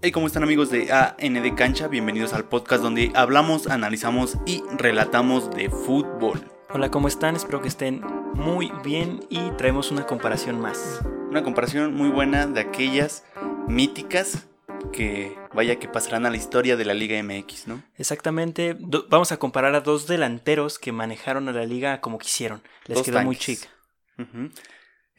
Hey, ¿cómo están amigos de AND Cancha? Bienvenidos al podcast donde hablamos, analizamos y relatamos de fútbol. Hola, ¿cómo están? Espero que estén muy bien y traemos una comparación más. Una comparación muy buena de aquellas míticas que vaya que pasarán a la historia de la Liga MX, ¿no? Exactamente, do- vamos a comparar a dos delanteros que manejaron a la liga como quisieron. Les Dos quedó muy. Ujú.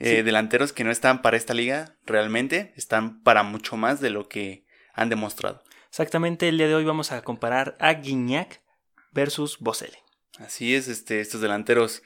Eh, Sí. Delanteros que no están para esta liga realmente, están para mucho más de lo que han demostrado. Exactamente, el día de hoy vamos a comparar a Guignac versus Boselli. Así es, este, estos delanteros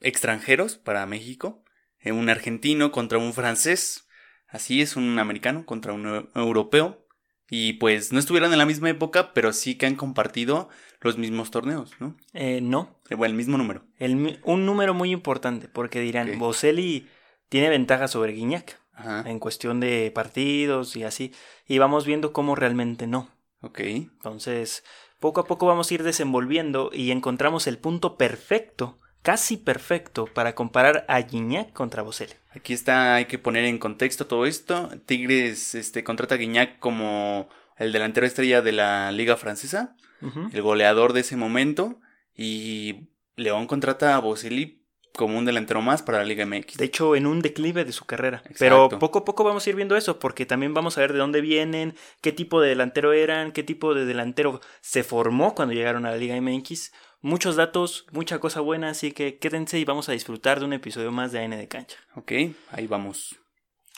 extranjeros para México. eh, un argentino contra un francés. Así es, un americano contra un eu- europeo. Y pues no estuvieron en la misma época, pero sí que han compartido los mismos torneos, ¿no? Eh, no, Eh, Bueno, el mismo número. el un número muy importante porque dirán. Boselli tiene ventaja sobre Guignac Ajá. en cuestión de partidos y así. Y vamos viendo cómo realmente no. Ok. Entonces, poco a poco vamos a ir desenvolviendo y encontramos el punto perfecto, casi perfecto, para comparar a Gignac contra Boselli. Aquí está, hay que poner en contexto todo esto. Tigres este, contrata a Guiñac como el delantero estrella de la liga francesa, el goleador de ese momento. Y León contrata a Boselli como un delantero más para la Liga MX. De hecho, en un declive de su carrera. Exacto. Pero poco a poco vamos a ir viendo eso, porque también vamos a ver de dónde vienen, qué tipo de delantero eran, qué tipo de delantero se formó cuando llegaron a la Liga MX. Muchos datos, mucha cosa buena, así que quédense y vamos a disfrutar de un episodio más de AN de Cancha. Ok, ahí vamos.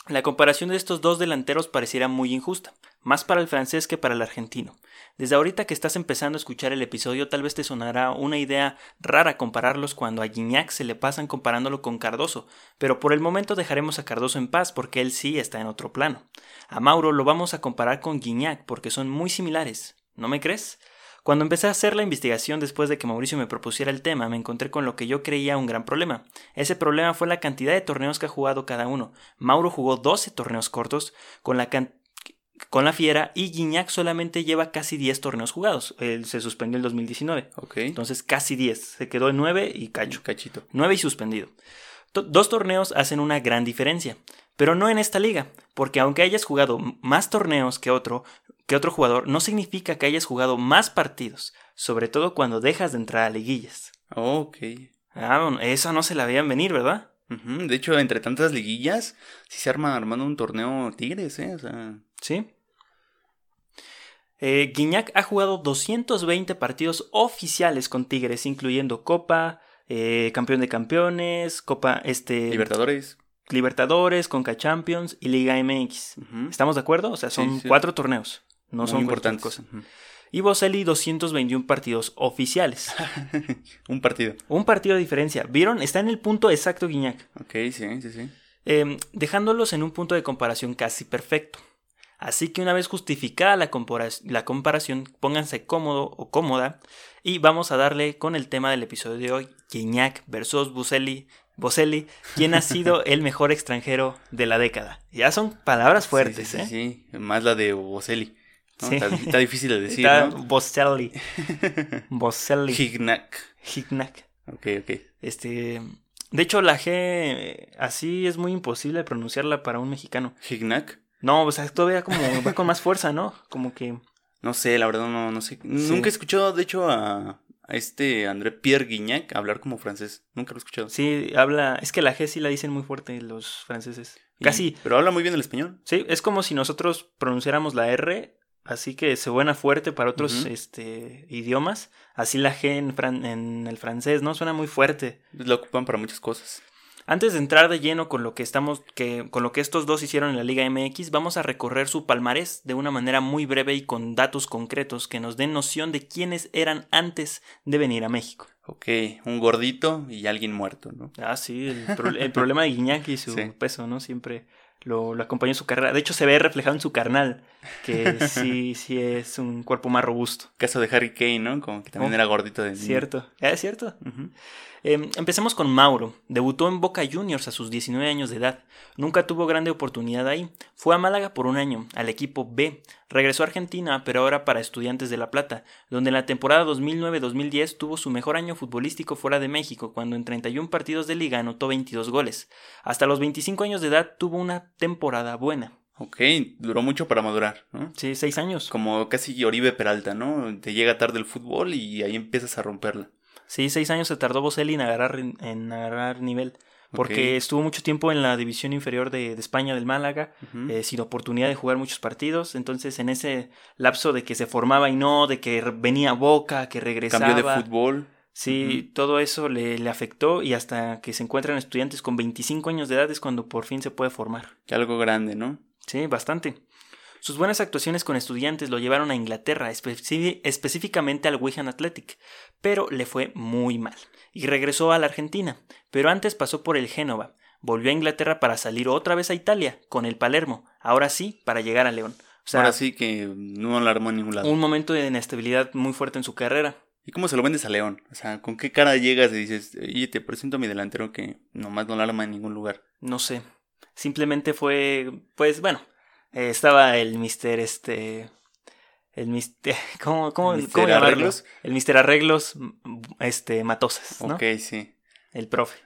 La comparación de estos dos delanteros pareciera muy injusta, más para el francés que para el argentino. Desde ahorita que estás empezando a escuchar el episodio, tal vez te sonará una idea rara compararlos cuando a Gignac se le pasan comparándolo con Cardoso, pero por el momento dejaremos a Cardoso en paz porque él sí está en otro plano. A Mauro lo vamos a comparar con Gignac porque son muy similares, ¿no me crees? Cuando empecé a hacer la investigación después de que Mauricio me propusiera el tema, me encontré con lo que yo creía un gran problema. Ese problema fue la cantidad de torneos que ha jugado cada uno. Mauro jugó 12 torneos cortos con la, con la Fiera y Guiñac solamente lleva casi 10 torneos jugados. Él se suspendió en el 2019. Ok. Entonces casi 10. Se quedó en 9 y cacho. Cachito. 9 y suspendido. To- Dos torneos hacen una gran diferencia, pero no en esta liga, porque aunque hayas jugado más torneos que otro, que otro jugador, no significa que hayas jugado más partidos, sobre todo cuando dejas de entrar a liguillas. Ok. Ah, bueno, eso no se la veían venir, ¿verdad? De hecho, entre tantas liguillas, sí se arma armando un torneo Tigres, ¿eh? O sea, Sí. Eh, Guiñac ha jugado 220 partidos oficiales con Tigres, incluyendo Copa, eh, Campeón de Campeones, Copa este, Libertadores. Libertadores, Conca Champions y Liga MX. ¿Estamos de acuerdo? O sea, son Sí, sí. cuatro torneos. No Muy son importantes. cosa. Ujú. Y Boselli 221 partidos oficiales. un partido. Un partido de diferencia. ¿Vieron? Está en el punto exacto Guiñac. Ok, sí, sí, sí. eh, dejándolos en un punto de comparación casi perfecto. Así que una vez justificada la, compara- la comparación, pónganse cómodo o cómoda y vamos a darle con el tema del episodio de hoy, Gignac versus Boselli. Boselli, ¿quién ha sido el mejor extranjero de la década? Ya son palabras fuertes, Sí, sí, ¿eh? sí, sí. Más la de Boselli. ¿no? Sí. Está, está difícil de decir, Está ¿no? Boselli. Boselli. Gignac. Gignac. Ok, ok. Este, de hecho, la G así es muy imposible pronunciarla para un mexicano. Gignac. No, o sea, todavía como va con más fuerza, ¿no? Como que No sé, la verdad no, no sé. Nunca he escuchado, de hecho, a, a este André Pierre Guignac hablar como francés. Nunca lo he escuchado. sí habla, es que la G sí la dicen muy fuerte los franceses. Y- Casi, Pero habla muy bien el español. sí, es como si nosotros pronunciáramos la R, así que se suena fuerte para otros este idiomas, así la G en, fran- en el francés, ¿no? Suena muy fuerte. Lo ocupan para muchas cosas. Antes de entrar de lleno con lo que estamos que con lo que estos dos hicieron en la Liga MX, vamos a recorrer su palmarés de una manera muy breve y con datos concretos que nos den noción de quiénes eran antes de venir a México. Ok, un gordito y alguien muerto, ¿no? Ah, sí, el, pro- el problema de Guiñac y su Sí. peso, ¿no? Siempre lo, lo acompañó en su carrera. De hecho, se ve reflejado en su carnal, que sí, sí es un cuerpo más robusto. Caso de Harry Kane, ¿no? Como que también Oh, era gordito de niño. Cierto. Ah, Es cierto. Eh, empecemos con Mauro. Debutó en Boca Juniors a sus 19 años de edad. Nunca tuvo grande oportunidad ahí. Fue a Málaga por un año, al equipo B. Regresó a Argentina, pero ahora para Estudiantes de La Plata, donde en la temporada 2009-2010 tuvo su mejor año futbolístico fuera de México, cuando en 31 partidos de liga anotó 22 goles. Hasta los 25 años de edad tuvo una temporada buena. Ok, duró mucho para madurar, ¿no? Sí, seis años. Como casi Oribe Peralta, ¿no? Te llega tarde el fútbol y ahí empiezas a romperla. Sí, seis años se tardó Boselli en agarrar, en agarrar nivel. Porque estuvo mucho tiempo en la división inferior de, de España del Málaga, eh, sin oportunidad de jugar muchos partidos. Entonces, en ese lapso de que se formaba y no, de que venía Boca, que regresaba. Cambio de fútbol. Sí, todo eso le, le afectó y hasta que se encuentran estudiantes con 25 años de edad es cuando por fin se puede formar. Que algo grande, ¿no? Sí, bastante. Sus buenas actuaciones con estudiantes lo llevaron a Inglaterra, específicamente al Wigan Athletic, pero le fue muy mal y regresó a la Argentina, pero antes pasó por el Génova, volvió a Inglaterra para salir otra vez a Italia con el Palermo, ahora sí para llegar a León. O sea, Ahora sí que no la armó en ningún lado. un momento de inestabilidad muy fuerte en su carrera. ¿Y cómo se lo vendes a León? O sea, ¿con qué cara llegas y dices, oye, te presento a mi delantero que nomás no la arma en ningún lugar? No sé. Simplemente fue, pues bueno, eh, estaba el mister, este, el mister, ¿cómo, cómo, ¿Mister cómo? Arreglos? El mister Arreglos, este, Matosas, ¿no? Ok, sí. El profe.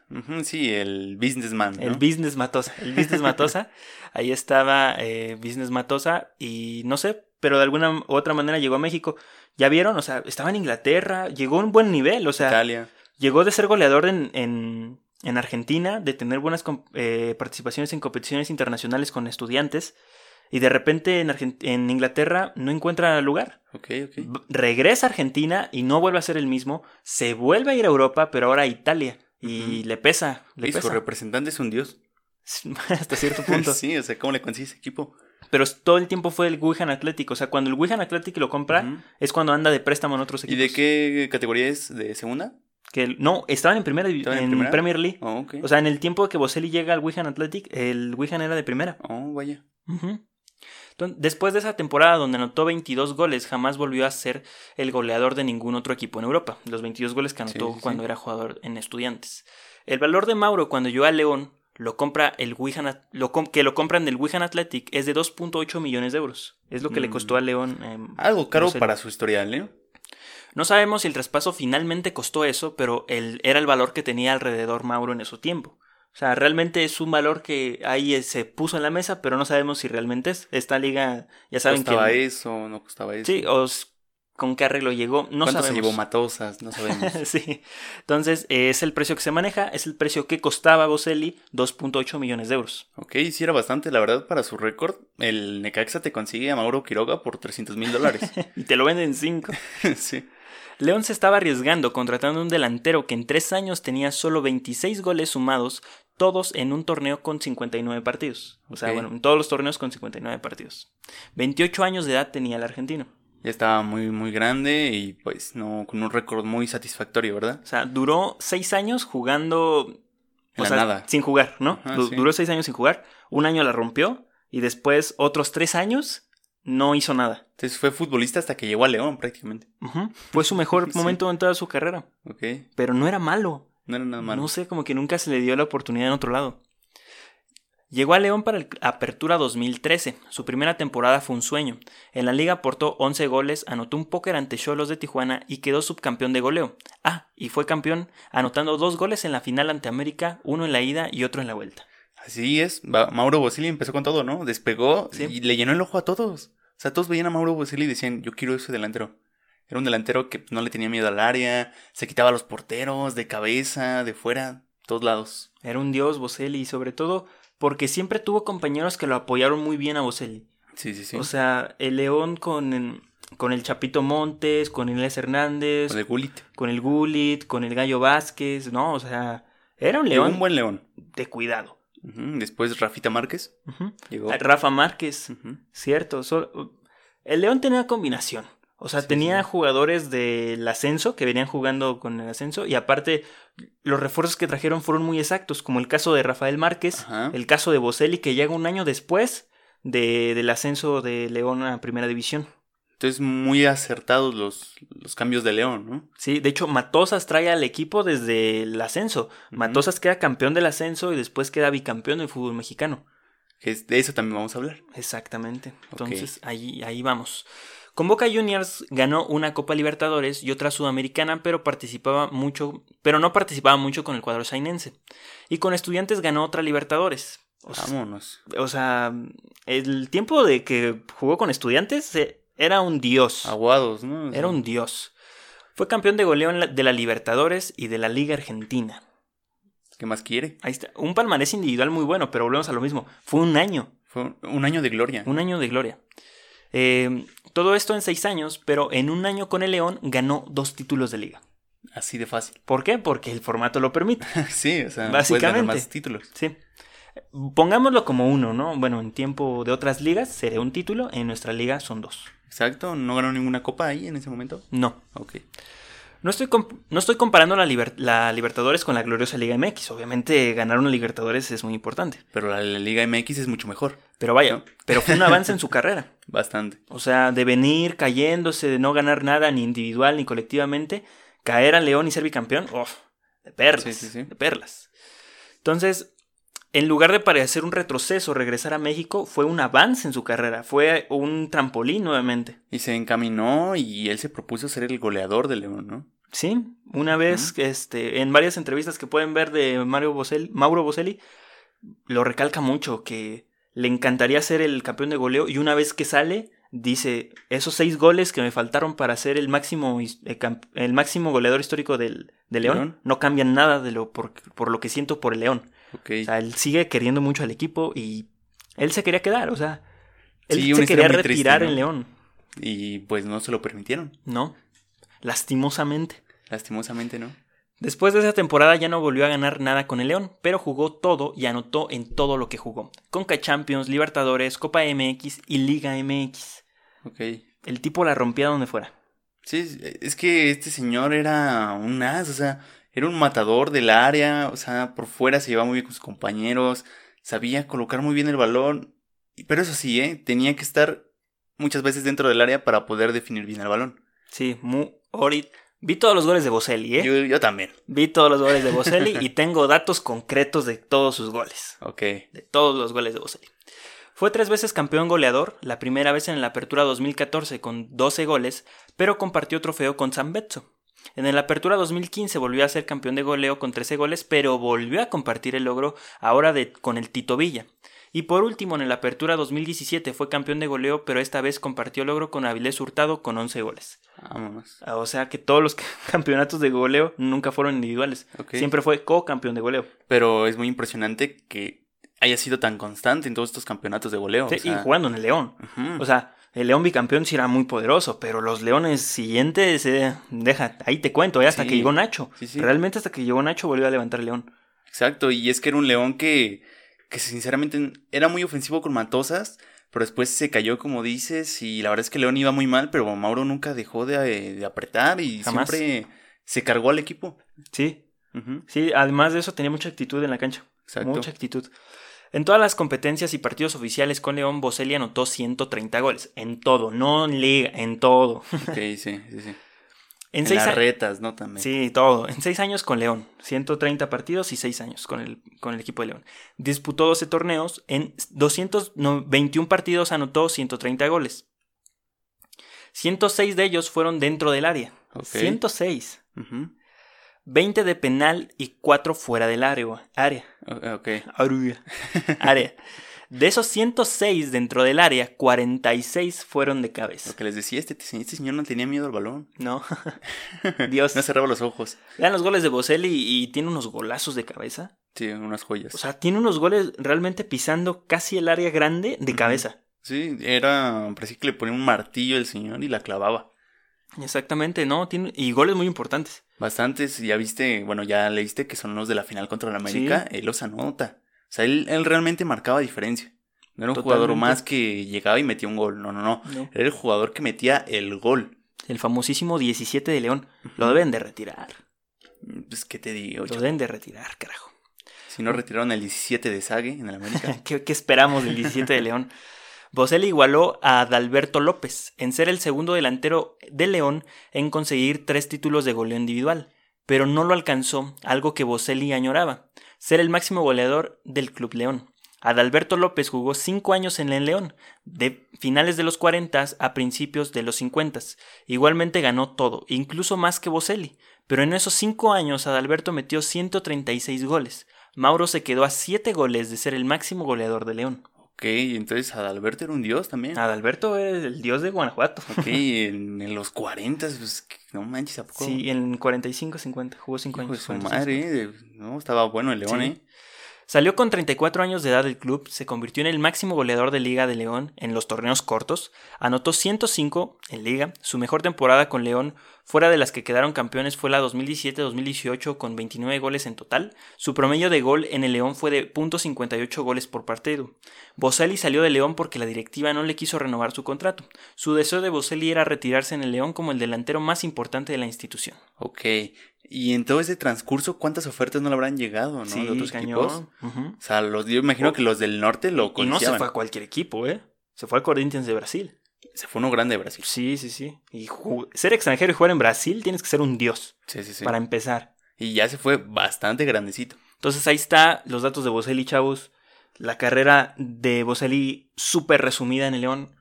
Sí, el businessman. ¿no? El business Matosa. El business Matosa. Ahí estaba eh, business Matosa y no sé, pero de alguna u otra manera llegó a México. ¿Ya vieron? O sea, estaba en Inglaterra, llegó a un buen nivel, o sea, Italia. Llegó de ser goleador en, en, en Argentina, de tener buenas eh, participaciones en competiciones internacionales con estudiantes, y de repente en, en Inglaterra no encuentra lugar. Ok, ok. B- Regresa a Argentina y no vuelve a ser el mismo. Se vuelve a ir a Europa, pero ahora a Italia. Y le pesa, le Y su representante es un dios. Hasta cierto punto. sí, o sea, ¿cómo le consigues equipo? Pero todo el tiempo fue el Wigan Athletic. O sea, cuando el Wigan Athletic lo compra, es cuando anda de préstamo en otros ¿Y equipos. de qué categoría es? ¿De segunda? Que, no, estaban en primera divi- ¿Estaban en en primera? Premier League. Oh. O sea, en el tiempo que Boselli llega al Wigan Athletic, el Wigan era de primera. oh, vaya. Entonces, después de esa temporada donde anotó 22 goles, jamás volvió a ser el goleador de ningún otro equipo en Europa. Los 22 goles que anotó sí, cuando sí. era jugador en Estudiantes. El valor de Mauro cuando llegó a León, lo compra el Wigan, lo com- que lo compran del Wigan Athletic, es de 2.8 millones de euros. Es lo que le Mm. costó a León. em, Algo caro para su historial, ¿eh? No sabemos si el traspaso finalmente costó eso, pero el, era el valor que tenía alrededor Mauro en ese tiempo. O sea, realmente es un valor que ahí eh, se puso en la mesa, pero no sabemos si realmente es. Esta liga, ya saben ¿Costaba que... eso? ¿No costaba eso? Sí, o s- con qué arreglo llegó, no ¿Cuánto se sabemos. llevó Matosas? No sabemos. sí. Entonces, eh, es el precio que se maneja, es el precio que costaba Boselli, 2.8 millones de euros. ok, sí era bastante, la verdad, para su récord. El Necaxa te consigue a Mauro Quiroga por 300 mil dólares. Y te lo venden 5. sí. León se estaba arriesgando contratando un delantero que en tres años tenía solo 26 goles sumados, todos en un torneo con 59 partidos. O sea, bueno, en todos los torneos con 59 partidos. 28 años de edad tenía el argentino. Ya estaba muy, muy grande y pues no, con un récord muy satisfactorio, ¿verdad? O sea, duró 6 años jugando... En o la sea, nada. Sin jugar, ¿no? Ajá, Du- sí. Duró 6 años sin jugar, un año la rompió y después otros 3 años no hizo nada. Entonces fue futbolista hasta que llegó a León prácticamente. Fue su mejor Sí. momento en toda su carrera. Ok, Pero no era malo. no era nada malo. No sé, como que nunca se le dio la oportunidad en otro lado. Llegó a León para el Apertura 2013. Su primera temporada fue un sueño. En la liga aportó 11 goles, anotó un póker ante Cholos de Tijuana y quedó subcampeón de goleo. Ah, y fue campeón anotando dos goles en la final ante América, uno en la ida y otro en la vuelta. Así es, Mauro Boselli empezó con todo, ¿no? Despegó Sí. y le llenó el ojo a todos. O sea, todos veían a Mauro Boselli y decían, yo quiero ese delantero. Era un delantero que no le tenía miedo al área, se quitaba a los porteros, de cabeza, de fuera, todos lados. Era un dios Boselli y sobre todo porque siempre tuvo compañeros que lo apoyaron muy bien a Boselli. Sí, sí, sí. O sea, el León con, con el Chapito Montes, con Inés Hernández, Con el Gullit. con el Gulit, con el Gallo Vázquez, ¿no? O sea, era un Llegó león un buen león. de cuidado. Después Rafita Márquez llegó. Rafa Márquez, cierto. el León tenía combinación. O sea, Sí, tenía sí. jugadores del ascenso que venían jugando con el ascenso y aparte los refuerzos que trajeron fueron muy exactos, como el caso de Rafael Márquez, Ajá. el caso de Boselli que llega un año después de, del ascenso de León a Primera División. Entonces, muy acertados los, los cambios de León, ¿no? Sí, de hecho, Matosas trae al equipo desde el ascenso. Matosas queda campeón del ascenso y después queda bicampeón del fútbol mexicano. De eso también vamos a hablar. Exactamente. Entonces, ahí, ahí vamos. Con Boca Juniors ganó una Copa Libertadores y otra Sudamericana, pero participaba mucho, pero no participaba mucho con el cuadro sainense. Y con Estudiantes ganó otra Libertadores. O sea, Vámonos. o sea, el tiempo de que jugó con estudiantes eh, era un dios. Aguados, ¿no? O sea, Era un dios. Fue campeón de goleo de la Libertadores y de la Liga Argentina. ¿Qué más quiere? Ahí está. Un palmarés individual muy bueno, pero volvemos a lo mismo. Fue un año. Fue un- un año de gloria. Un año de gloria. Eh, todo esto en seis años, pero en un año con el León ganó dos títulos de liga. Así de fácil. ¿Por qué? Porque el formato lo permite. sí, o sea, puedes ganar Básicamente. más títulos. Sí. Pongámoslo como uno, ¿no? Bueno, en tiempo de otras ligas sería un título, en nuestra liga son dos. Exacto, no ganó ninguna copa ahí en ese momento. No. Ok. No estoy, no estoy comparando la, Liber- la Libertadores con la gloriosa Liga MX. Obviamente ganar una Libertadores es muy importante. Pero la, la Liga MX es mucho mejor. Pero vaya, ¿No? pero fue un avance en su carrera. Bastante. O sea, de venir cayéndose, de no ganar nada ni individual ni colectivamente, caer a León y ser bicampeón, uf, de perlas, Sí, sí, sí. de perlas. Entonces, en lugar de parecer un retroceso, regresar a México fue un avance en su carrera, fue un trampolín nuevamente. Y se encaminó y él se propuso ser el goleador de León, ¿no? Sí, una vez, este, en varias entrevistas que pueden ver de Mario Boselli, Mauro Boselli, lo recalca mucho que le encantaría ser el campeón de goleo y una vez que sale dice esos seis goles que me faltaron para ser el máximo eh, el máximo goleador histórico del, de León, León. no cambian nada de lo por, por lo que siento por el León. O sea, él sigue queriendo mucho al equipo y él se quería quedar, o sea, él Sí, se quería muy triste, retirar ¿no? en León, Y pues no se lo permitieron. ¿no? Lastimosamente. Lastimosamente, ¿no? Después de esa temporada ya no volvió a ganar nada con el León, pero jugó todo y anotó en todo lo que jugó. Conca Champions, Libertadores, Copa MX y Liga MX. Ok. El tipo la rompía donde fuera. Sí, es que este señor era un as, o sea, era un matador del área, o sea, por fuera se llevaba muy bien con sus compañeros, sabía colocar muy bien el balón, pero eso sí, ¿eh? Tenía que estar muchas veces dentro del área para poder definir bien el balón. Sí, muy ahorita- Vi todos los goles de Boselli, ¿eh? Yo, yo también. Vi todos los goles de Boselli y tengo datos concretos de todos sus goles. Ok. de todos los goles de Boselli. Fue tres veces campeón goleador, la primera vez en la Apertura 2014 con 12 goles, pero compartió trofeo con San Betso. En la Apertura 2015 volvió a ser campeón de goleo con 13 goles, pero volvió a compartir el logro ahora de, con el Tito Villa. Y por último, en la Apertura 2017 fue campeón de goleo, pero esta vez compartió logro con Avilés Hurtado con 11 goles. Vámonos. Ah, O sea que todos los campeonatos de goleo nunca fueron individuales. Siempre fue co-campeón de goleo. Pero es muy impresionante que haya sido tan constante en todos estos campeonatos de goleo. Sí, o sea, y jugando en el León. O sea, el León bicampeón sí era muy poderoso, pero los Leones siguientes, eh, deja, ahí te cuento, eh, hasta Sí. que llegó Nacho. Sí, sí. Realmente hasta que llegó Nacho volvió a levantar el León. Exacto, y es que era un león que, que sinceramente era muy ofensivo con Matosas, pero después se cayó como dices y la verdad es que León iba muy mal, pero Mauro nunca dejó de, de apretar y Jamás. siempre se cargó al equipo. Sí, sí, además de eso tenía mucha actitud en la cancha. Exacto. Mucha actitud. En todas las competencias y partidos oficiales con León, Boselli anotó 130 goles. En todo, no en liga, en todo. Ok, sí, sí, sí. En, En, seis las retas, ¿no? También. Sí, todo. En seis años con León. 130 partidos y seis años con el, con el equipo de León. Disputó 12 torneos. En 221 partidos anotó 130 goles. 106 de ellos fueron dentro del área. Ok. 106. Ujú, 20 de penal y 4 fuera del área. Área. o- Ok. Área. área. De esos 106 dentro del área, 46 fueron de cabeza. Lo que les decía, este, este señor no tenía miedo al balón. No. Dios. No cerraba los ojos. Vean los goles de Boselli y tiene unos golazos de cabeza. Sí, unas joyas. O sea, tiene unos goles realmente pisando casi el área grande de cabeza. sí, era, parecía que le ponía un martillo el señor y la clavaba. Exactamente, ¿no? Tiene, y goles muy importantes. Bastantes, ya viste, bueno, ya leíste que son los de la final contra el América, Sí. él los anota. O sea, él, él realmente marcaba diferencia. No era un jugador más que llegaba y metía un gol, no, no, no. ¿no? Era el jugador que metía el gol. El famosísimo 17 de León. Lo deben de retirar. Pues, ¿qué te digo? Lo deben de retirar, carajo. Si no retiraron el 17 de Sague en el América. ¿Qué, qué esperamos del 17 de León? Boselli igualó a Adalberto López en ser el segundo delantero de León en conseguir tres títulos de goleo individual, pero no lo alcanzó, algo que Boselli añoraba, ser el máximo goleador del Club León. Adalberto López jugó cinco años en el León, de finales de los 40 a principios de los 50. Igualmente ganó todo, incluso más que Boselli, pero en esos cinco años Adalberto metió 136 goles. Mauro se quedó a 7 goles de ser el máximo goleador de León. Ok, entonces Adalberto era un dios también. Adalberto es el dios de Guanajuato. Ok, en, en los 40, pues no manches, ¿a poco? Sí, en 45-50, jugó 5 Hijo de años. su 45. madre, eh, no, estaba bueno el León, Sí. ¿eh? Salió con 34 años de edad del club, se convirtió en el máximo goleador de Liga de León en los torneos cortos, anotó 105 en Liga, su mejor temporada con León fuera de las que quedaron campeones fue la 2017-2018 con 29 goles en total, su promedio de gol en el León fue de .58 goles por partido. Boselli salió de León porque la directiva no le quiso renovar su contrato. Su deseo de Boselli era retirarse en el León como el delantero más importante de la institución. Ok, y en todo ese transcurso, ¿cuántas ofertas no le habrán llegado, no? de otros equipos. Ujú. O sea, los, yo imagino que los del norte lo Y no se codiciaban. fue a cualquier equipo, ¿eh? Se fue al Corinthians de Brasil. Se fue uno grande de Brasil. Sí, sí, sí. Y ser extranjero y jugar en Brasil tienes que ser un dios Sí, sí, sí. para empezar. Y ya se fue bastante grandecito. Entonces ahí está los datos de Boselli, chavos. La carrera de Boselli súper resumida en el León.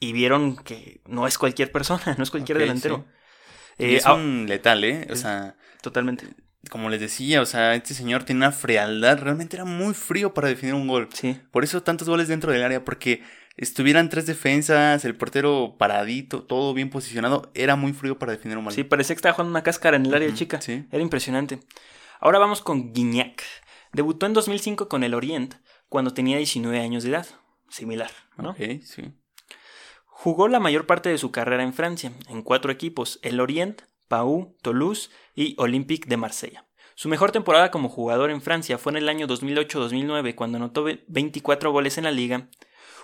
Y vieron que no es cualquier persona, no es cualquier delantero. Eh, es ah, un letal, ¿eh? O sea, Totalmente. como les decía, o sea, este señor tiene una frialdad. Realmente era muy frío para definir un gol. Sí. Por eso tantos goles dentro del área, porque estuvieran tres defensas, el portero paradito, todo bien posicionado, era muy frío para definir un balón. Sí, parecía que estaba jugando una cáscara en el área chica. sí. Era impresionante. Ahora vamos con Guignac. Debutó en 2005 con el Orient cuando tenía 19 años de edad. Similar, ¿no? Ok, sí. Jugó la mayor parte de su carrera en Francia, en cuatro equipos, el Orient, Pau, Toulouse y Olympique de Marsella. Su mejor temporada como jugador en Francia fue en el año 2008-2009 cuando anotó ve- 24 goles en la liga.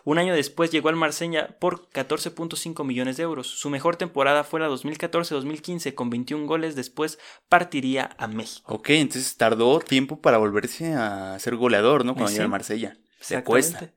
Un año después llegó al Marsella por 14.5 millones de euros. Su mejor temporada fue la 2014-2015 con 21 goles, después partiría a México. Ok, entonces tardó tiempo para volverse a ser goleador, ¿no? Cuando Sí. llega al Marsella. Se cuesta.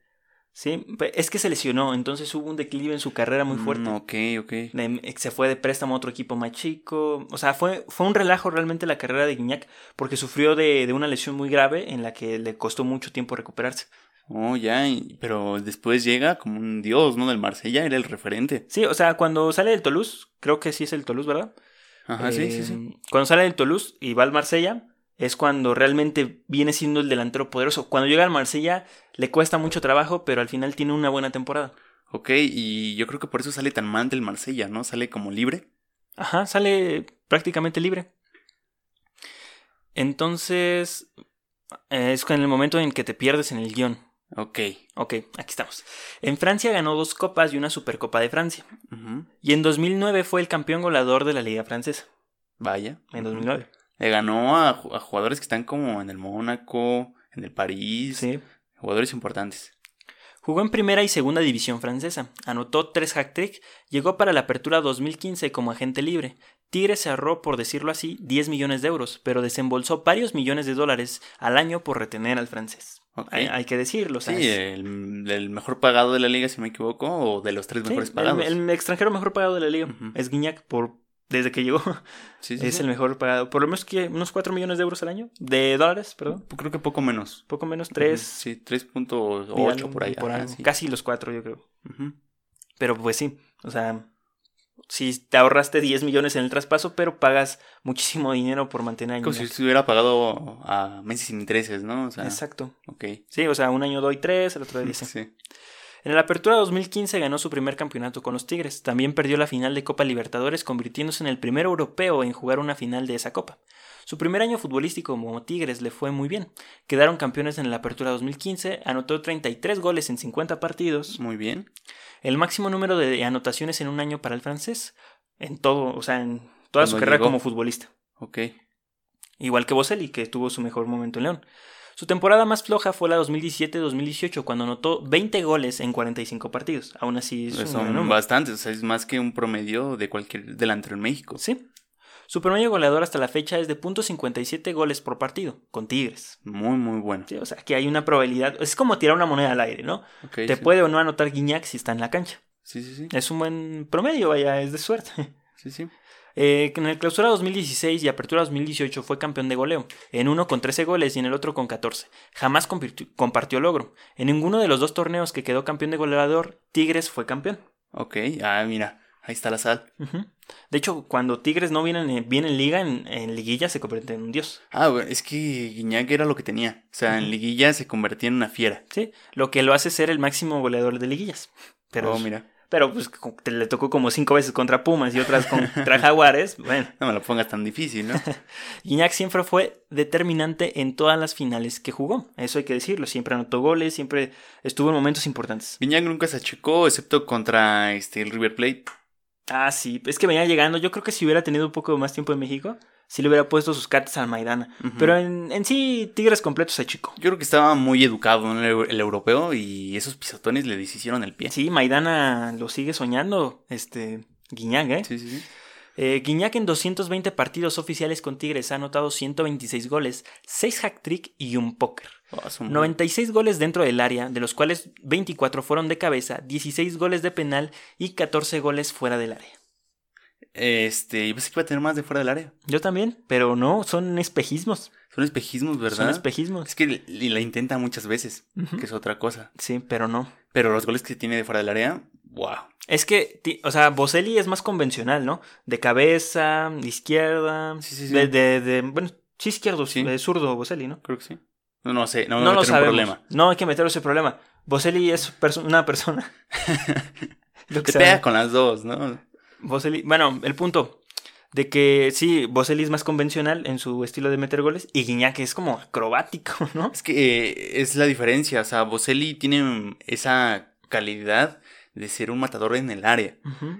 Sí, es que se lesionó, entonces hubo un declive en su carrera muy fuerte. Mm, ok, ok. De- se fue de préstamo a otro equipo más chico. O sea, fue, fue un relajo realmente la carrera de Guiñac porque sufrió de, de una lesión muy grave en la que le costó mucho tiempo recuperarse. Oh, ya, pero después llega como un dios, ¿no? Del Marsella, era el referente. Sí, o sea, cuando sale del Toulouse, creo que sí es el Toulouse, ¿verdad? Ajá, sí, sí, sí. Cuando sale del Toulouse y va al Marsella, es cuando realmente viene siendo el delantero poderoso. Cuando llega al Marsella, le cuesta mucho trabajo, pero al final tiene una buena temporada. Ok, y yo creo que por eso sale tan mal del Marsella, ¿no? Sale como libre. Ajá, sale prácticamente libre. Entonces, es en el momento en que te pierdes en el guion. Ok. Ok, aquí estamos. En Francia ganó dos copas y una Supercopa de Francia. Y en 2009 fue el campeón goleador de la Liga Francesa. Vaya. En Ujú. 2009. Le ganó a, ju- a jugadores que están como en el Mónaco, en el París. Sí. Jugadores importantes. Jugó en primera y segunda división francesa. Anotó tres hat-trick. Llegó para la apertura 2015 como agente libre. Tigre se ahorró, por decirlo así, 10 millones de euros, pero desembolsó varios millones de dólares al año por retener al francés. Hay, hay que decirlo. sea, Sí, el, el mejor pagado de la liga, si me equivoco, o de los tres mejores pagados. El, extranjero mejor pagado de la liga es Guiñac por desde que llegó. Sí, sí, es sí. el mejor pagado. Por lo menos que unos 4 millones de euros al año. De dólares, perdón. Creo que poco menos. Poco menos, Ujú, 3. Sí, 3.8 por ahí. Casi los 4, yo creo. Pero pues sí, o sea, si te ahorraste 10 millones en el traspaso, pero pagas muchísimo dinero por mantener Como si se hubiera pagado a meses sin intereses, ¿no? O sea, Exacto. ok. Sí, o sea, un año doy 3, el otro doy 10. Sí. En la apertura 2015 ganó su primer campeonato con los Tigres. También perdió la final de Copa Libertadores, convirtiéndose en el primer europeo en jugar una final de esa copa. Su primer año futbolístico como Tigres le fue muy bien. Quedaron campeones en la apertura 2015, anotó 33 goles en 50 partidos, Muy bien. el máximo número de anotaciones en un año para el francés, en todo, o sea, en toda su carrera llegó. como futbolista. Ok. Igual que Boselli, que tuvo su mejor momento en León. Su temporada más floja fue la 2017-2018, cuando anotó 20 goles en 45 partidos. Aún así es Son bastantes, o sea, es más que un promedio de cualquier delantero en México. Sí. Su promedio goleador hasta la fecha es de .57 goles por partido, con Tigres. Muy, muy bueno. Sí, o sea, que hay una probabilidad. Es como tirar una moneda al aire, ¿no? Ok, Te sí. puede o no anotar Guiñac si está en la cancha. Sí, sí, sí. Es un buen promedio, vaya, es de suerte. Sí, sí. Eh, en el clausura 2016 y apertura 2018 fue campeón de goleo, en uno con 13 goles y en el otro con 14. Jamás compartió logro. En ninguno de los dos torneos que quedó campeón de goleador, Tigres fue campeón. Ok. Ah, mira. ahí está la sal. De hecho, cuando Tigres no viene en, viene en liga, en, en liguilla se convierte en un dios. Ah, es que Guiñac era lo que tenía. O sea, en liguilla se convertía en una fiera. Sí, lo que lo hace ser el máximo goleador de liguillas. Pero, oh, mira. Pero pues te le tocó como cinco veces contra Pumas y otras contra Jaguares. Bueno, No me lo pongas tan difícil, ¿no? Guiñac siempre fue determinante en todas las finales que jugó. Eso hay que decirlo. Siempre anotó goles, siempre estuvo en momentos importantes. Guiñac nunca se achicó, excepto contra este, el River Plate. Ah, sí, es que venía llegando. Yo creo que si hubiera tenido un poco más tiempo en México, sí le hubiera puesto sus cartas al Maidana. Pero en, en sí, Tigres completo se achicó. Yo creo que estaba muy educado ¿no? el, eu- el europeo y esos pisotones le deshicieron el pie. Sí, Maidana lo sigue soñando, este, Guiñac, ¿eh? sí, sí. sí. Eh, Guiñac en 220 partidos oficiales con Tigres ha anotado 126 goles, 6 hack-trick y un póker. Oh, su- 96 goles dentro del área, de los cuales 24 fueron de cabeza, 16 goles de penal y 14 goles fuera del área. Este, yo pensé que iba a tener más de fuera del área. Yo también, pero no, son espejismos. Son espejismos, ¿verdad? Son espejismos. Es que la intenta muchas veces, que es otra cosa. Sí, pero no. Pero los goles que tiene de fuera del área, wow. Es que, o sea, Boselli es más convencional, ¿no? De cabeza, de izquierda, Sí, sí, sí. De, de, de- bueno, sí izquierdo, Sí. de zurdo Boselli, ¿no? Creo que sí. No, no sé, no, No, me lo meter en sabemos. problema. No hay que meterlo ese problema. Boselli es perso- una persona. Lo que Te pega con las dos, ¿no? Boselli, bueno, el punto de que sí, Boselli es más convencional en su estilo de meter goles y Guiñac es como acrobático, ¿no? Es que eh, es la diferencia. O sea, Boselli tiene esa calidad de ser un matador en el área.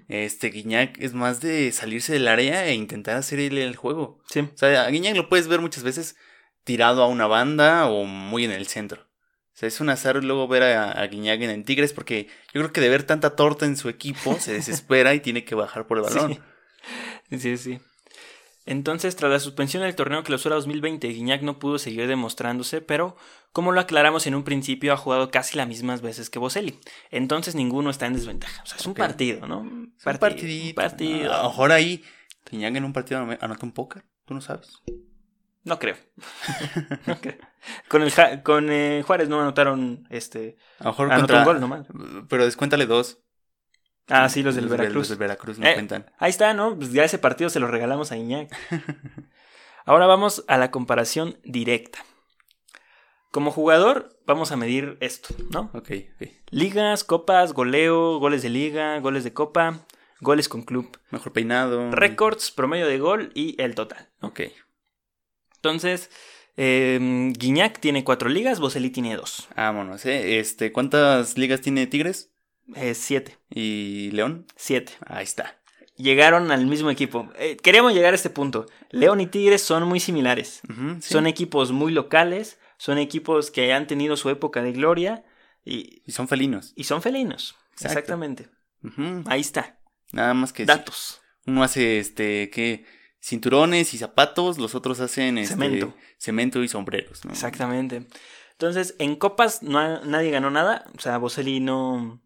Este Guiñac es más de salirse del área e intentar hacer el juego. Sí, O sea, a Guiñac lo puedes ver muchas veces tirado a una banda o muy en el centro. O sea, es un azar luego ver a, a Guiñac en el Tigres porque yo creo que de ver tanta torta en su equipo se desespera y tiene que bajar por el balón. Sí. sí, sí. Entonces, tras la suspensión del torneo Clausura 2020, Guiñac no pudo seguir demostrándose, pero, como lo aclaramos en un principio, ha jugado casi las mismas veces que Boselli. Entonces, ninguno está en desventaja. O sea, es un partido, ¿no? Un Es un partidito. un partido. A lo mejor ahí Guiñac en un partido anota un póker. Tú no sabes. No creo. No creo. Con, el Ja- con eh, Juárez no anotaron este. A lo mejor contra... un gol nomás. Pero descuéntale dos. Ah, sí, los del de- Veracruz. Los del Veracruz no Eh, cuentan. Ahí está, ¿no? Pues ya ese partido se lo regalamos a Iñak. Ahora vamos a la comparación directa. Como jugador, vamos a medir esto, ¿no? Ok, ok. Ligas, copas, goleo, goles de liga, goles de copa, goles con club, Mejor peinado. récords, promedio de gol y el total. Ok. Entonces, eh, Guiñac tiene cuatro ligas, Boselli tiene dos. Vámonos, ¿eh? Este, ¿cuántas ligas tiene Tigres? Eh, siete. ¿Y León? Siete. Ahí está. Llegaron al mismo equipo. Eh, queríamos llegar a este punto. León y Tigres son muy similares. Sí. Son equipos muy locales, son equipos que han tenido su época de gloria y, Y son felinos. y son felinos. Exacto. Exactamente. Ahí está. Nada más que sí. Datos. Uno hace este que cinturones y zapatos, los otros hacen este, Cemento. cemento y sombreros, ¿no? Exactamente. Entonces, en copas no nadie ganó nada. O sea, Boselli no,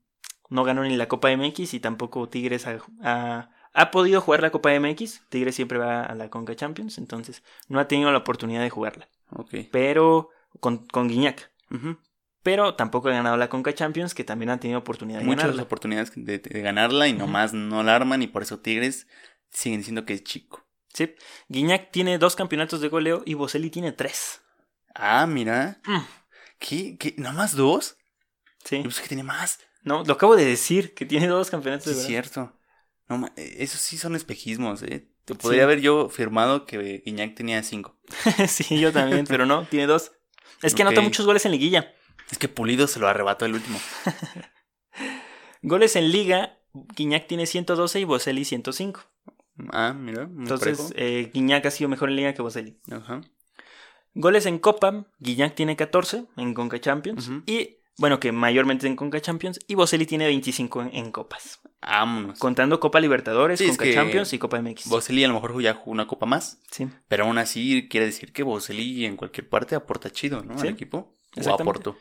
no ganó ni la Copa MX y tampoco Tigres ha, ha- ha podido jugar la Copa MX. Tigres siempre va a la Conca Champions, entonces no ha tenido la oportunidad de jugarla. Ok. Pero con, con Guiñac. Pero tampoco ha ganado la Conca Champions, que también ha tenido oportunidad de Muchas ganarla. oportunidades de, de ganarla y nomás no la arman y por eso Tigres siguen diciendo que es chico. Sí. Guiñac tiene dos campeonatos de goleo y Boselli tiene tres. Ah, mira. Mm. ¿Qué? ¿Qué? ¿Nada más dos? Sí. Yo pensé que tiene más. No, lo acabo de decir, que tiene dos campeonatos Sí, de es goleo. cierto. No, eh, esos sí son espejismos, ¿eh? Te podría Sí. haber yo firmado que Guiñac tenía cinco. sí, yo también, pero no, tiene dos. Es que anota muchos goles en liguilla. Es que Pulido se lo arrebató el último. Goles en liga, Guiñac tiene 112 y Boselli 105. Ah, mira. Entonces, eh, Guiñac ha sido mejor en liga que Boselli. Ajá. Goles en Copa, Guiñac tiene 14 en Conca Champions. Y, bueno, que mayormente en Conca Champions. Y Boselli tiene 25 en, en Copas. Vámonos. Contando Copa Libertadores, Sí, es Conca que Champions y Copa MX. Boselli a lo mejor ya jugó una copa más, Sí, pero aún así quiere decir que Boselli en cualquier parte aporta chido, ¿no? Sí, Al equipo. O aportó.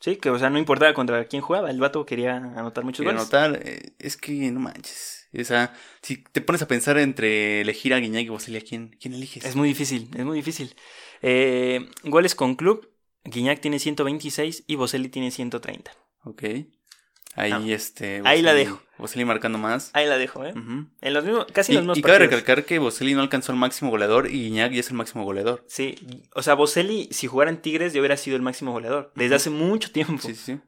sí, que o sea, no importaba contra quién jugaba. El vato quería anotar muchos goles. anotar, eh, es que no manches. O sea, si te pones a pensar entre elegir a Guiñac y Boselli, ¿a quién, quién eliges? Es muy difícil, es muy difícil. Eh, goles con club, Guiñac tiene 126 y Boselli tiene 130. Ok. Ahí, Ah. este. Ahí la dejo. Boselli marcando más. Ahí la dejo, ¿eh? En los mismos, casi en los mismos y cabe partidos. recalcar que Boselli no alcanzó el máximo goleador y Guiñac ya es el máximo goleador. Sí, o sea, Boselli, si jugara en Tigres, ya hubiera sido el máximo goleador. Desde hace mucho tiempo. Sí, sí.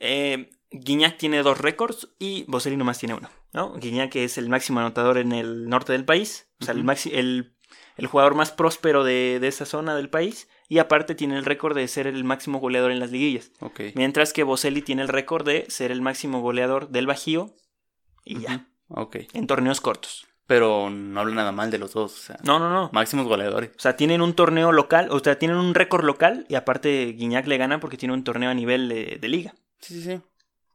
Eh, Guiñac tiene dos récords y Boselli nomás tiene uno. ¿no? Guiñac es el máximo anotador en el norte del país. O sea, el, el, el jugador más próspero de, de esa zona del país. Y aparte tiene el récord de ser el máximo goleador en las liguillas. Mientras que Boselli tiene el récord de ser el máximo goleador del Bajío. Y ya, Ok. en torneos cortos. Pero no habla nada mal de los dos. O sea, No, no, no. máximos goleadores. O sea, tienen un torneo local, o sea, tienen un récord local y aparte Guiñac le gana porque tiene un torneo a nivel de, de liga. Sí, sí, sí.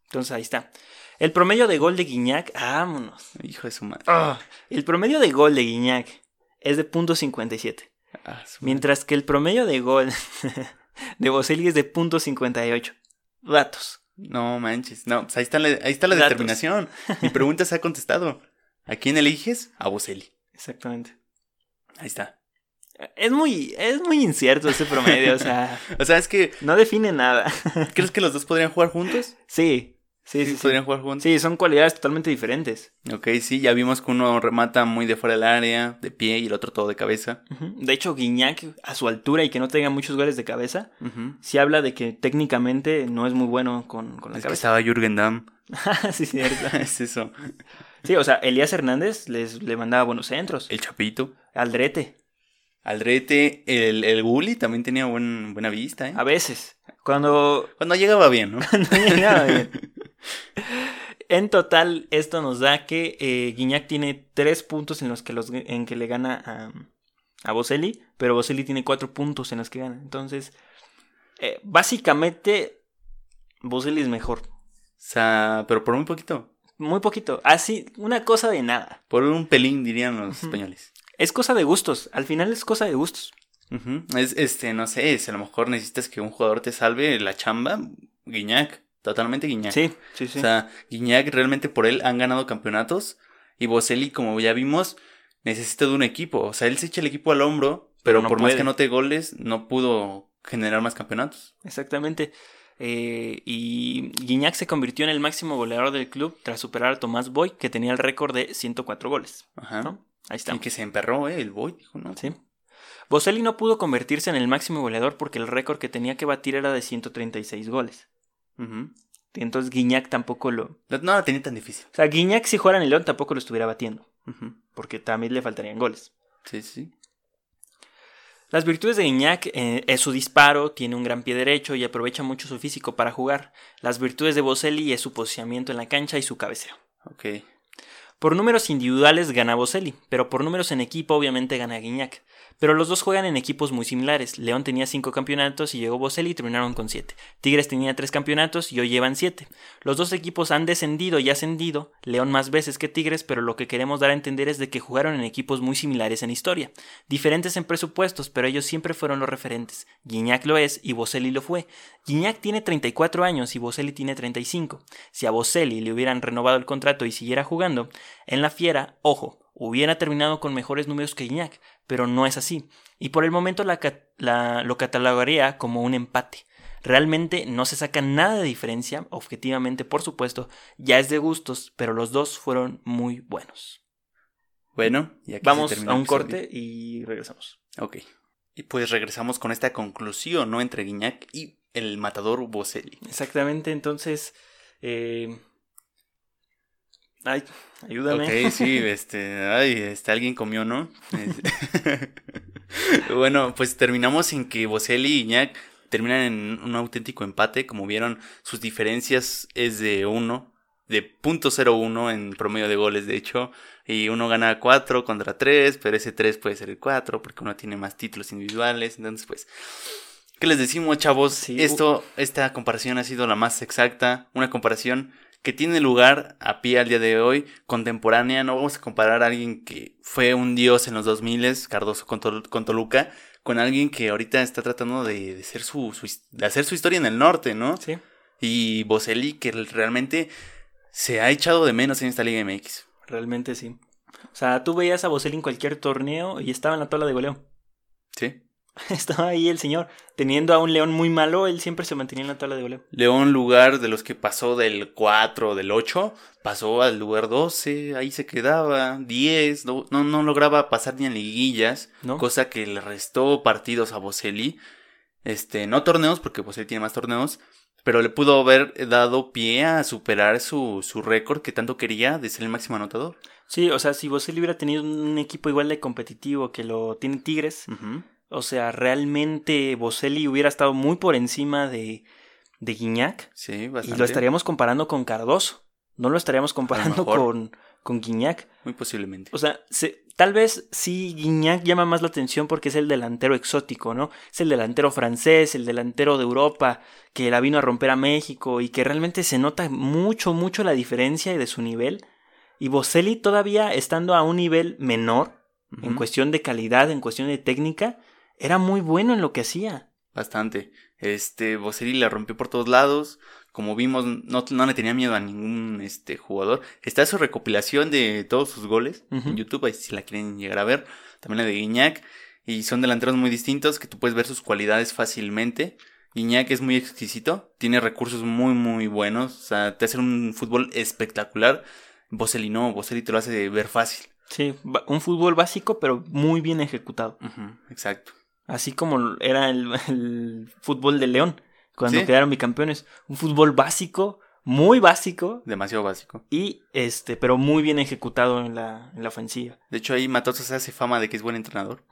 Entonces ahí está. El promedio de gol de Guiñac, vámonos. Hijo de su madre. Ah, el promedio de gol de Guiñac es de .57, Ah, mientras que el promedio de gol de Boselli es de .58. Datos. No manches. No, pues ahí está la, ahí está la Datos. determinación. Mi pregunta se ha contestado. ¿A quién eliges? A Boselli. Exactamente. Ahí está. Es muy, es muy incierto ese promedio, o sea, O sea, es que. no define nada. ¿Crees que los dos podrían jugar juntos? Sí, sí, sí. sí. podrían jugar juntos. Sí, son cualidades totalmente diferentes. Ok, sí, ya vimos que uno remata muy de fuera del área, de pie, y el otro todo de cabeza. Ujú. De hecho, Guiñac, a su altura y que no tenga muchos goles de cabeza, Ujú. sí habla de que técnicamente no es muy bueno con, con la Es que cabeza. estaba Jürgen Damm. sí, cierto. es eso. Sí, o sea, Elías Hernández les, le mandaba buenos centros. El Chapito. Aldrete, Aldrete, el, el Gulli también tenía buen, buena vista, ¿eh? a veces. Cuando Cuando llegaba bien, ¿no? no llegaba bien. En total, esto nos da que eh, Guiñac tiene tres puntos en los que, los, en que le gana a, a Boselli, pero Boselli tiene cuatro puntos en los que gana. Entonces, eh, básicamente, Boselli es mejor. O sea, pero por muy poquito. Muy poquito. Así, una cosa de nada. Por un pelín, dirían los españoles. Es cosa de gustos. Al final es cosa de gustos. Es, este, no sé, si a lo mejor necesitas que un jugador te salve la chamba, Guiñac. Totalmente Guiñac. Sí, sí, sí. O sea, Guiñac realmente por él han ganado campeonatos. Y Boselli, como ya vimos, necesita de un equipo. O sea, él se echa el equipo al hombro, pero no por más que anote goles, no pudo generar más campeonatos. Exactamente. Eh, y Guiñac se convirtió en el máximo goleador del club tras superar a Tomás Boy, que tenía el récord de 104 goles. Ajá. ¿no? Ahí está. Y que se emperró, ¿eh? El boy, dijo, ¿no? Sí. Boselli no pudo convertirse en el máximo goleador porque el récord que tenía que batir era de 136 goles. Ujú. Entonces Guiñac tampoco lo... No, no la tenía tan difícil. O sea, Guiñac si jugara en el León tampoco lo estuviera batiendo, porque también le faltarían goles. Sí, sí. Las virtudes de Guiñac eh, es su disparo, tiene un gran pie derecho y aprovecha mucho su físico para jugar. Las virtudes de Boselli es su posicionamiento en la cancha y su cabeceo. Ok. Por números individuales gana Boselli, pero por números en equipo obviamente gana Guiñac. Pero los dos juegan en equipos muy similares. León tenía 5 campeonatos y llegó Boselli y terminaron con 7. Tigres tenía 3 campeonatos y hoy llevan 7. Los dos equipos han descendido y ascendido, León más veces que Tigres, pero lo que queremos dar a entender es de que jugaron en equipos muy similares en historia. Diferentes en presupuestos, pero ellos siempre fueron los referentes. Guiñac lo es y Boselli lo fue. Guiñac tiene 34 años y Boselli tiene 35. Si a Boselli le hubieran renovado el contrato y siguiera jugando, en la Fiera, ojo, hubiera terminado con mejores números que Guiñac, pero no es así. Y por el momento la, ca- la- lo catalogaría como un empate. Realmente no se saca nada de diferencia, objetivamente por supuesto, ya es de gustos, pero los dos fueron muy buenos. Bueno, y aquí Vamos a un corte y regresamos. Ok. Y pues regresamos con esta conclusión, ¿no? Entre Guiñac y el matador Boselli. Exactamente, entonces... eh, Ay, ayúdame. Ok, sí, este, ay, este, alguien comió, ¿no? Bueno, pues terminamos en que Boselli y Iñak terminan en un auténtico empate, como vieron, sus diferencias es de 1, de .01 en promedio de goles, de hecho, y uno gana 4 contra 3, pero ese 3 puede ser el 4 porque uno tiene más títulos individuales, entonces pues ¿Qué les decimos, chavos? Sí, Esto, esta comparación ha sido la más exacta, una comparación que tiene lugar a pie al día de hoy, contemporánea. No vamos a comparar a alguien que fue un dios en los 2000, Cardoso con, Tol- con Toluca, con alguien que ahorita está tratando de, de ser su, su de hacer su historia en el norte, ¿no? Sí. Y Boselli, que realmente se ha echado de menos en esta Liga MX. Realmente sí. O sea, tú veías a Boselli en cualquier torneo y estaba en la tabla de goleo. ¿Sí? Estaba ahí el señor. Teniendo a un León muy malo, él siempre se mantenía en la tabla de goleo. León, lugar de los que pasó del 4, del 8, pasó al lugar 12, ahí se quedaba, 10, no, no, lograba pasar ni en liguillas, ¿No? cosa que le restó partidos a Boselli. Este, no torneos, porque Boselli tiene más torneos, pero le pudo haber dado pie a superar su, su récord que tanto quería de ser el máximo anotador. Sí, o sea, si Boselli hubiera tenido un equipo igual de competitivo que lo tiene Tigres. O sea, realmente Boselli hubiera estado muy por encima de, de Guiñac Sí, y bastante. lo estaríamos comparando con Cardoso. No lo estaríamos comparando con, con Guiñac. Muy posiblemente. O sea, se- tal vez sí Guiñac llama más la atención porque es el delantero exótico, ¿no? Es el delantero francés, el delantero de Europa, que la vino a romper a México y que realmente se nota mucho, mucho la diferencia de su nivel. Y Boselli todavía estando a un nivel menor, en cuestión de calidad, en cuestión de técnica, era muy bueno en lo que hacía. Bastante. Este, Boselli la rompió por todos lados. Como vimos, no, no le tenía miedo a ningún este, jugador. Está su recopilación de todos sus goles en YouTube, ahí si la quieren llegar a ver. También la de Guiñac. Y son delanteros muy distintos que tú puedes ver sus cualidades fácilmente. Guiñac es muy exquisito, tiene recursos muy, muy buenos. O sea, te hace un fútbol espectacular. Boselli no, Boselli te lo hace ver fácil. Sí, un fútbol básico, pero muy bien ejecutado. Exacto. Así como era el, el fútbol de León, cuando Sí. quedaron bicampeones. Un fútbol básico, muy básico, Demasiado básico. y este, pero muy bien ejecutado en la, en la ofensiva. De hecho, ahí Matoso se hace fama de que es buen entrenador.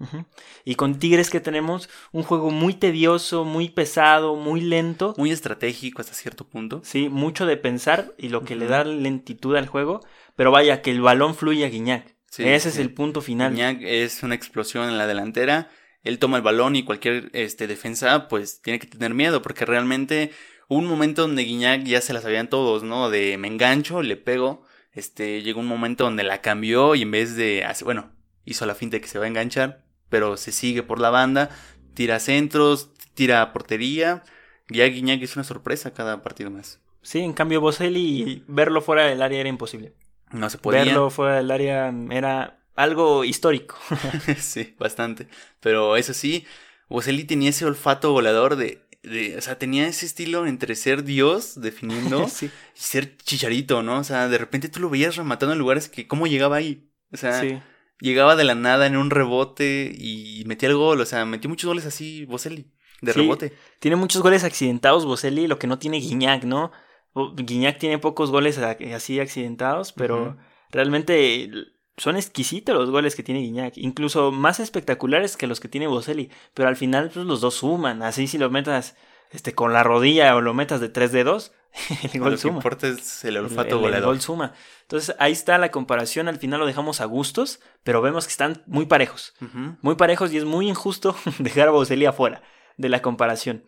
Y con Tigres que tenemos un juego muy tedioso, muy pesado, muy lento. Muy estratégico hasta cierto punto. Sí, mucho de pensar y lo que le da lentitud al juego. Pero vaya, que el balón fluye a Guiñac. Sí, Ese sí. es el punto final. Guiñac es una explosión en la delantera. Él toma el balón y cualquier este, defensa pues tiene que tener miedo porque realmente hubo un momento donde Guiñac ya se la sabían todos, ¿no? De me engancho, le pego. Este, llegó un momento donde la cambió y en vez de, hacer- bueno, hizo la finta de que se va a enganchar, pero se sigue por la banda, tira centros, tira portería. Ya Guiñac es una sorpresa cada partido más. Sí, en cambio Boselli, verlo fuera del área era imposible. No se podía. Verlo fuera del área era algo histórico. sí, bastante. Pero eso sí, Boselli tenía ese olfato volador de, de- O sea, tenía ese estilo entre ser Dios definiendo sí, y ser chicharito, ¿no? O sea, de repente tú lo veías rematando en lugares que. ¿Cómo llegaba ahí? O sea, sí. llegaba de la nada en un rebote y metía el gol. O sea, metió muchos goles así, Boselli, de Sí. rebote. Tiene muchos goles accidentados Boselli, lo que no tiene Guiñac, ¿no? Guiñac tiene pocos goles así accidentados, pero realmente son exquisitos los goles que tiene Guiñac, incluso más espectaculares que los que tiene Boselli, pero al final pues, los dos suman, así si lo metas este, con la rodilla o lo metas de tres dedos, el Lo gol que suma. importa es el olfato el- el volador. gol suma. Entonces ahí está la comparación, al final lo dejamos a gustos, pero vemos que están muy parejos. Muy parejos y es muy injusto dejar a Boselli afuera de la comparación.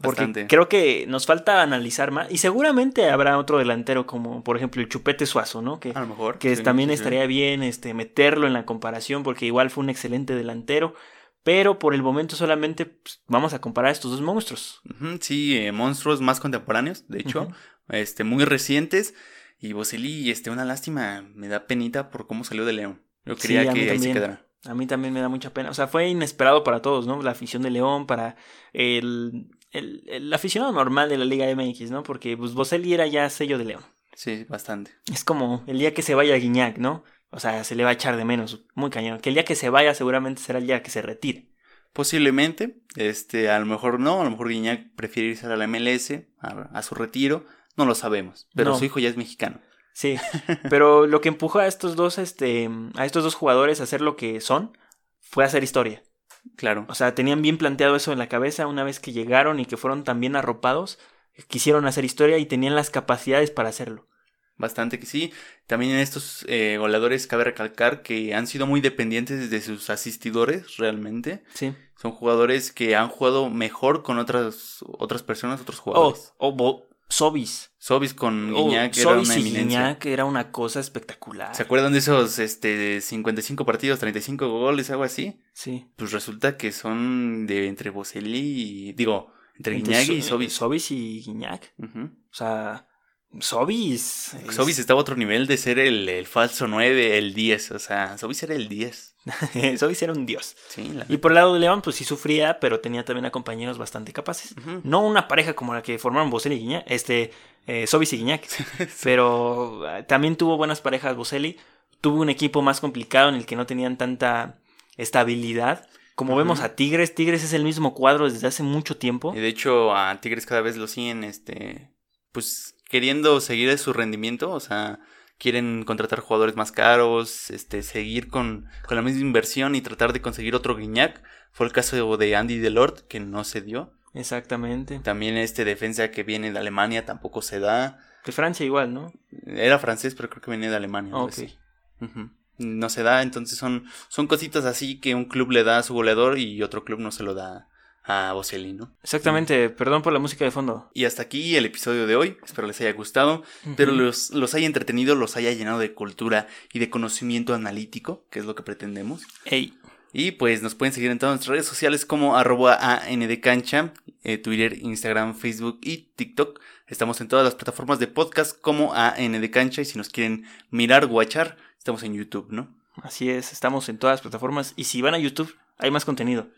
Porque Bastante. creo que nos falta analizar más. Y seguramente habrá otro delantero como, por ejemplo, el Chupete Suazo, ¿no? Que, A lo mejor. que sí, también sí, sí. estaría bien este, meterlo en la comparación porque igual fue un excelente delantero. Pero por el momento solamente pues, vamos a comparar estos dos monstruos. Sí, eh, monstruos más contemporáneos, de hecho, este, muy recientes. Y Boselli, este, una lástima, me da penita por cómo salió de León. Yo quería que ahí se también. quedara. A mí también me da mucha pena. O sea, fue inesperado para todos, ¿no? La afición de León, para el, el, el aficionado normal de la Liga MX, ¿no? Porque pues, Boselli era ya sello de León. Sí, bastante. Es como el día que se vaya Guiñac, ¿no? O sea, se le va a echar de menos, muy cañón. Que el día que se vaya seguramente será el día que se retire. Posiblemente, este, a lo mejor no, a lo mejor Guiñac prefiere irse a la MLS, a, a su retiro, no lo sabemos. Pero No. su hijo ya es mexicano. Sí, pero lo que empujó a estos dos, este, a estos dos jugadores a hacer lo que son, fue hacer historia. Claro. O sea, tenían bien planteado eso en la cabeza una vez que llegaron y que fueron tan bien arropados, quisieron hacer historia y tenían las capacidades para hacerlo. Bastante que sí. También en estos eh, goleadores cabe recalcar que han sido muy dependientes de sus asistidores, realmente. Sí. Son jugadores que han jugado mejor con otras, otras personas, otros O, jugadores. o Bo- Sobis. Sobis con Oh, Guiñac era Sobis una y. Guiñac era una cosa espectacular. ¿Se acuerdan de esos este, 55 partidos, 35 goles, algo así? Sí. Pues resulta que son de entre Boselli y. Digo, entre Guiñac y So- Sobis. Sobis y Guiñac. O sea, Sobis. es- Sobis estaba a otro nivel de ser el, el falso 9, el 10. O sea, Sobis era el 10. Sobis era un dios. Sí, la Y por el lado de León, pues sí sufría, pero tenía también a compañeros bastante capaces. No una pareja como la que formaron Boselli y Guiñac, este, eh, Sobis y Guiñac, pero eh, también tuvo buenas parejas Boselli. Tuvo un equipo más complicado en el que no tenían tanta estabilidad. Como vemos a Tigres, Tigres es el mismo cuadro desde hace mucho tiempo. Y de hecho, a Tigres cada vez lo siguen, este, pues queriendo seguir su rendimiento, o sea, quieren contratar jugadores más caros, este, seguir con, con la misma inversión y tratar de conseguir otro Guiñac. Fue el caso de Andy Delort, que no se dio. Exactamente. También este defensa que viene de Alemania tampoco se da. Que Francia igual, ¿no? Era francés, pero creo que venía de Alemania. Ok. No se da, entonces son, son cositas así que un club le da a su goleador y otro club no se lo da a Boselli, ¿no? Exactamente, perdón por la música de fondo. Y hasta aquí el episodio de hoy. Espero les haya gustado. Pero los, los haya entretenido, los haya llenado de cultura y de conocimiento analítico, que es lo que pretendemos. Ey, Y pues nos pueden seguir en todas nuestras redes sociales como arroba ANDcancha, eh, Twitter, Instagram, Facebook y TikTok. Estamos en todas las plataformas de podcast como ANDcancha y si nos quieren mirar, guachar, estamos en YouTube, ¿no? así es, estamos en todas las plataformas. Y si van a YouTube, hay más contenido.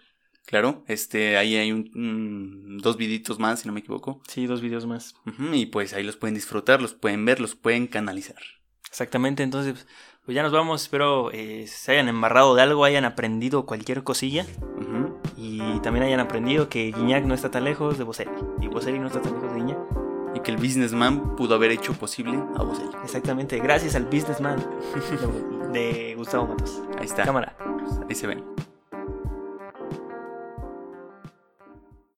Claro, este, ahí hay un, un- dos viditos más, si no me equivoco. Sí, dos videos más. Y pues ahí los pueden disfrutar, los pueden ver, los pueden canalizar. Exactamente, entonces, pues ya nos vamos. Espero eh, se hayan embarrado de algo, hayan aprendido cualquier cosilla. Y también hayan aprendido que Guiñac no está tan lejos de Boselli. Y Boselli no está tan lejos de Guiñac. Y que el businessman pudo haber hecho posible a Boselli. Exactamente, gracias al businessman de, de Gustavo Matos. Ahí está. Cámara. Ahí se ven.